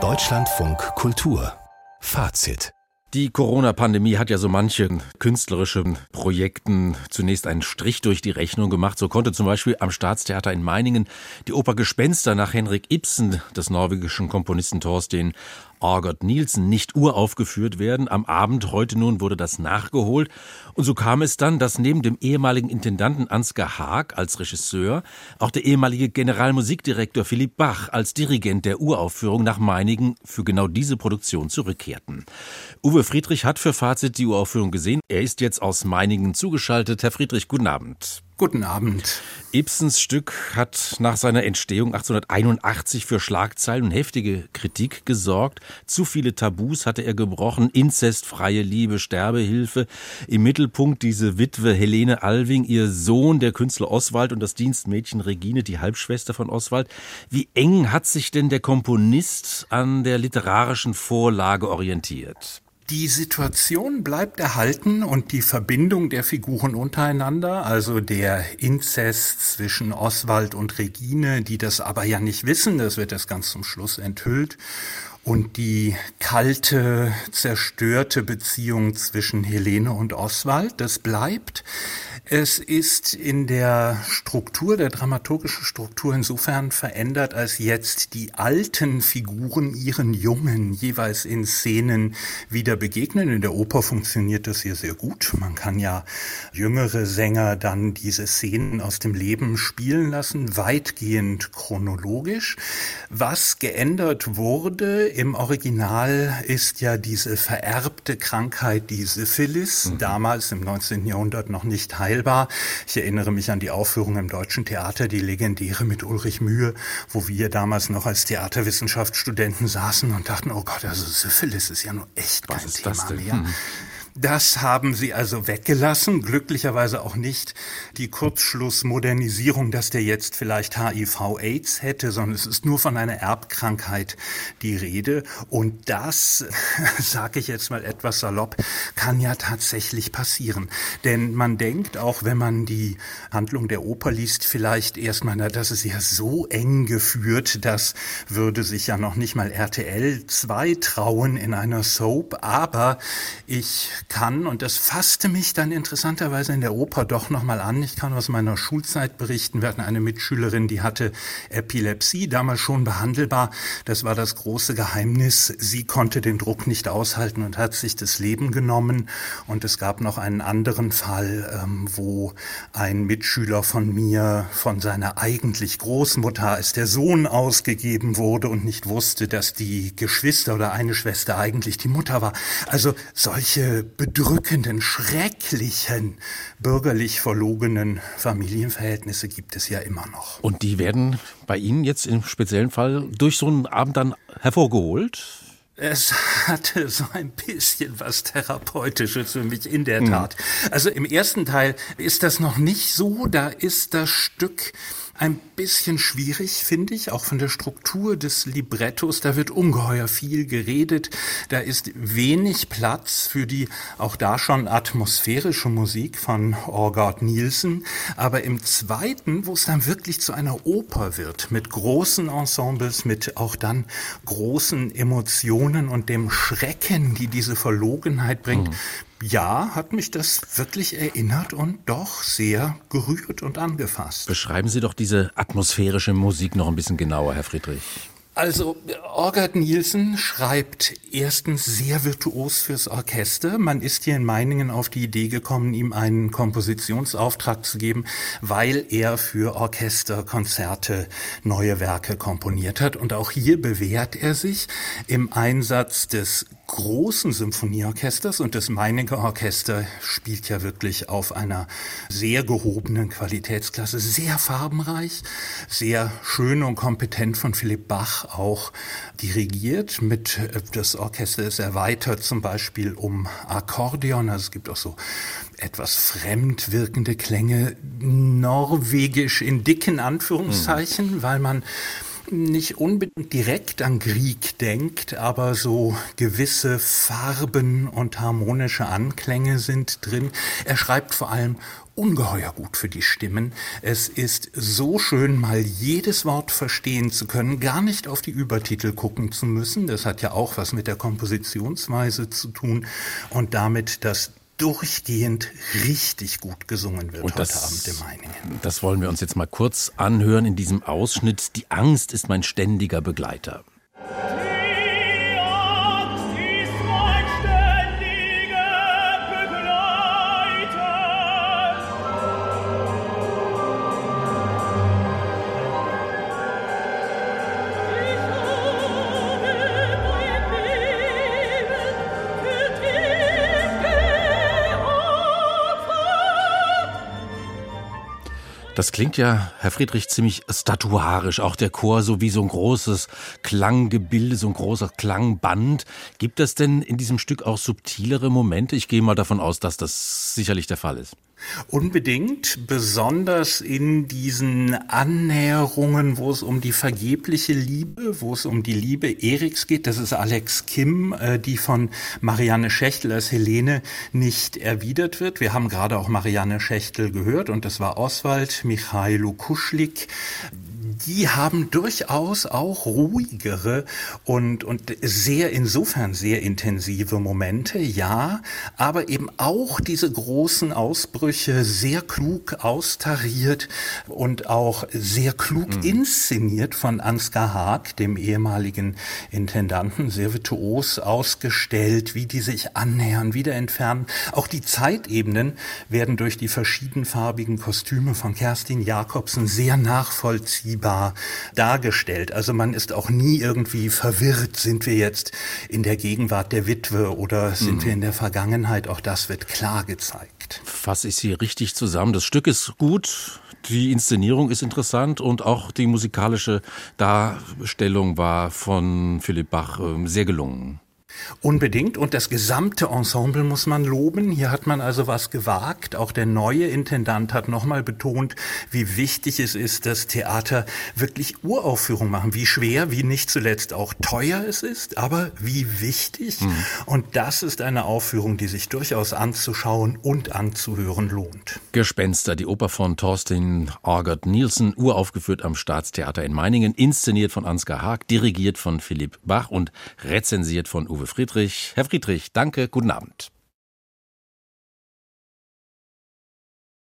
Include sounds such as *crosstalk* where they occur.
Deutschlandfunk Kultur Fazit die Corona-Pandemie hat ja so manchen künstlerischen Projekten zunächst einen Strich durch die Rechnung gemacht. So konnte zum Beispiel am Staatstheater in Meiningen die Oper Gespenster nach Henrik Ibsen des norwegischen Komponisten Thorsten Argot Nielsen nicht uraufgeführt werden. Am Abend heute nun wurde das nachgeholt. Und so kam es dann, dass neben dem ehemaligen Intendanten Ansgar Haag als Regisseur auch der ehemalige Generalmusikdirektor Philipp Bach als Dirigent der Uraufführung nach Meiningen für genau diese Produktion zurückkehrten. Uwe Friedrich hat für Fazit die Uraufführung gesehen. Er ist jetzt aus Meiningen zugeschaltet. Herr Friedrich, guten Abend. Guten Abend. Ibsens Stück hat nach seiner Entstehung 1881 für Schlagzeilen und heftige Kritik gesorgt. Zu viele Tabus hatte er gebrochen. Inzest, freie Liebe, Sterbehilfe. Im Mittelpunkt diese Witwe Helene Alving, ihr Sohn, der Künstler Oswald und das Dienstmädchen Regine, die Halbschwester von Oswald. Wie eng hat sich denn der Komponist an der literarischen Vorlage orientiert? Die Situation bleibt erhalten und die Verbindung der Figuren untereinander, also der Inzest zwischen Oswald und Regine, die das aber ja nicht wissen, das wird erst ganz zum Schluss enthüllt, und die kalte, zerstörte Beziehung zwischen Helene und Oswald, das bleibt. Es ist in der Struktur, der dramaturgischen Struktur insofern verändert, als jetzt die alten Figuren ihren Jungen jeweils in Szenen wieder begegnen. In der Oper funktioniert das hier sehr gut. Man kann ja jüngere Sänger dann diese Szenen aus dem Leben spielen lassen, weitgehend chronologisch. Was geändert wurde im Original ist ja diese vererbte Krankheit, die Syphilis, mhm. damals im 19. Jahrhundert noch nicht heil war. Ich erinnere mich an die Aufführung im Deutschen Theater, die legendäre mit Ulrich Mühe, wo wir damals noch als Theaterwissenschaftsstudenten saßen und dachten, oh Gott, also Syphilis ist ja nur echt kein Thema mehr. Hm. Das haben sie also weggelassen, glücklicherweise auch nicht die Kurzschlussmodernisierung, dass der jetzt vielleicht HIV-Aids hätte, sondern es ist nur von einer Erbkrankheit die Rede. Und das, *laughs* sage ich jetzt mal etwas salopp, kann ja tatsächlich passieren. Denn man denkt, auch wenn man die Handlung der Oper liest, vielleicht erstmal, na, das ist ja so eng geführt, das würde sich ja noch nicht mal RTL 2 trauen in einer Soap. Aber ich kann, und das fasste mich dann interessanterweise in der Oper doch nochmal an. Ich kann aus meiner Schulzeit berichten. Wir hatten eine Mitschülerin, die hatte Epilepsie, damals schon behandelbar. Das war das große Geheimnis. Sie konnte den Druck nicht aushalten und hat sich das Leben genommen. Und es gab noch einen anderen Fall, ähm, wo ein Mitschüler von mir von seiner eigentlich Großmutter als der Sohn ausgegeben wurde und nicht wusste, dass die Geschwister oder eine Schwester eigentlich die Mutter war. Also solche bedrückenden, schrecklichen, bürgerlich verlogenen Familienverhältnisse gibt es ja immer noch. Und die werden bei Ihnen jetzt im speziellen Fall durch so einen Abend dann hervorgeholt? Es hatte so ein bisschen was Therapeutisches für mich, in der hm. Tat. Also im ersten Teil ist das noch nicht so, da ist das Stück ein bisschen schwierig, finde ich, auch von der Struktur des Librettos. Da wird ungeheuer viel geredet. Da ist wenig Platz für die auch da schon atmosphärische Musik von Orgard Nielsen. Aber im zweiten, wo es dann wirklich zu einer Oper wird, mit großen Ensembles, mit auch dann großen Emotionen und dem Schrecken, die diese Verlogenheit bringt, mhm ja, hat mich das wirklich erinnert und doch sehr gerührt und angefasst. Beschreiben Sie doch diese atmosphärische Musik noch ein bisschen genauer, Herr Friedrich. Also Orgard Nielsen schreibt erstens sehr virtuos fürs Orchester. Man ist hier in Meiningen auf die Idee gekommen, ihm einen Kompositionsauftrag zu geben, weil er für Orchesterkonzerte neue Werke komponiert hat. Und auch hier bewährt er sich im Einsatz des großen Symphonieorchesters und das Meininger Orchester spielt ja wirklich auf einer sehr gehobenen Qualitätsklasse, sehr farbenreich, sehr schön und kompetent von Philipp Bach auch dirigiert. Mit äh, das Orchester ist erweitert zum Beispiel um Akkordeon, also es gibt auch so etwas fremd wirkende Klänge, norwegisch in dicken Anführungszeichen, mhm. weil man nicht unbedingt direkt an Grieg denkt, aber so gewisse Farben und harmonische Anklänge sind drin. Er schreibt vor allem ungeheuer gut für die Stimmen. Es ist so schön, mal jedes Wort verstehen zu können, gar nicht auf die Übertitel gucken zu müssen. Das hat ja auch was mit der Kompositionsweise zu tun und damit, dass durchgehend richtig gut gesungen wird Und heute das, Abend in Meiningen. Das wollen wir uns jetzt mal kurz anhören in diesem Ausschnitt. Die Angst ist mein ständiger Begleiter. Das klingt ja, Herr Friedrich, ziemlich statuarisch. Auch der Chor so wie so ein großes Klanggebilde, so ein großer Klangband. Gibt es denn in diesem Stück auch subtilere Momente? Ich gehe mal davon aus, dass das sicherlich der Fall ist. Unbedingt, besonders in diesen Annäherungen, wo es um die vergebliche Liebe, wo es um die Liebe Eriks geht. Das ist Alex Kim, äh, die von Marianne Schächtel als Helene nicht erwidert wird. Wir haben gerade auch Marianne Schächtel gehört und das war Oswald Michailo Kuschlik die haben durchaus auch ruhigere und, und sehr, insofern sehr intensive Momente, ja, aber eben auch diese großen Ausbrüche sehr klug austariert und auch sehr klug mhm. inszeniert von Ansgar Haag, dem ehemaligen Intendanten, sehr virtuos ausgestellt, wie die sich annähern, wieder entfernen. Auch die Zeitebenen werden durch die verschiedenfarbigen Kostüme von Kerstin Jakobsen sehr nachvollziehbar sichtbar dargestellt. Also man ist auch nie irgendwie verwirrt, sind wir jetzt in der Gegenwart der Witwe oder sind mhm. wir in der Vergangenheit. Auch das wird klar gezeigt. Fasse ich Sie richtig zusammen. Das Stück ist gut. Die Inszenierung ist interessant und auch die musikalische Darstellung war von Philipp Bach ähm, sehr gelungen. Unbedingt. Und das gesamte Ensemble muss man loben. Hier hat man also was gewagt. Auch der neue Intendant hat nochmal betont, wie wichtig es ist, dass Theater wirklich Uraufführungen machen. Wie schwer, wie nicht zuletzt auch teuer es ist, aber wie wichtig. Mhm. Und das ist eine Aufführung, die sich durchaus anzuschauen und anzuhören lohnt. Gespenster, die Oper von Thorsten Argert Nielsen, uraufgeführt am Staatstheater in Meiningen, inszeniert von Ansgar Haag, dirigiert von Philipp Bach und rezensiert von Uwe Friedrich. Herr Friedrich, danke, guten Abend.